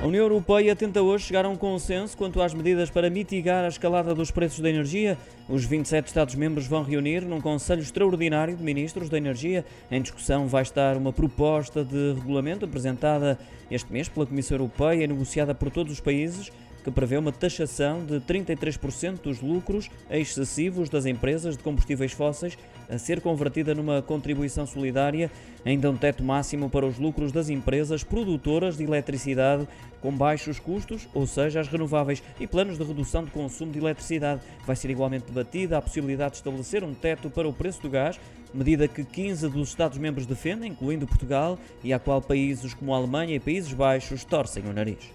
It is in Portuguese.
A União Europeia tenta hoje chegar a um consenso quanto às medidas para mitigar a escalada dos preços da energia. Os 27 Estados-membros vão reunir num Conselho Extraordinário de Ministros da Energia. Em discussão vai estar uma proposta de regulamento apresentada este mês pela Comissão Europeia e negociada por todos os países que prevê uma taxação de 33% dos lucros excessivos das empresas de combustíveis fósseis a ser convertida numa contribuição solidária, ainda um teto máximo para os lucros das empresas produtoras de eletricidade com baixos custos, ou seja, as renováveis, e planos de redução de consumo de eletricidade. Vai ser igualmente debatida a possibilidade de estabelecer um teto para o preço do gás, medida que 15 dos Estados-membros defendem, incluindo Portugal, e à qual países como a Alemanha e Países Baixos torcem o nariz.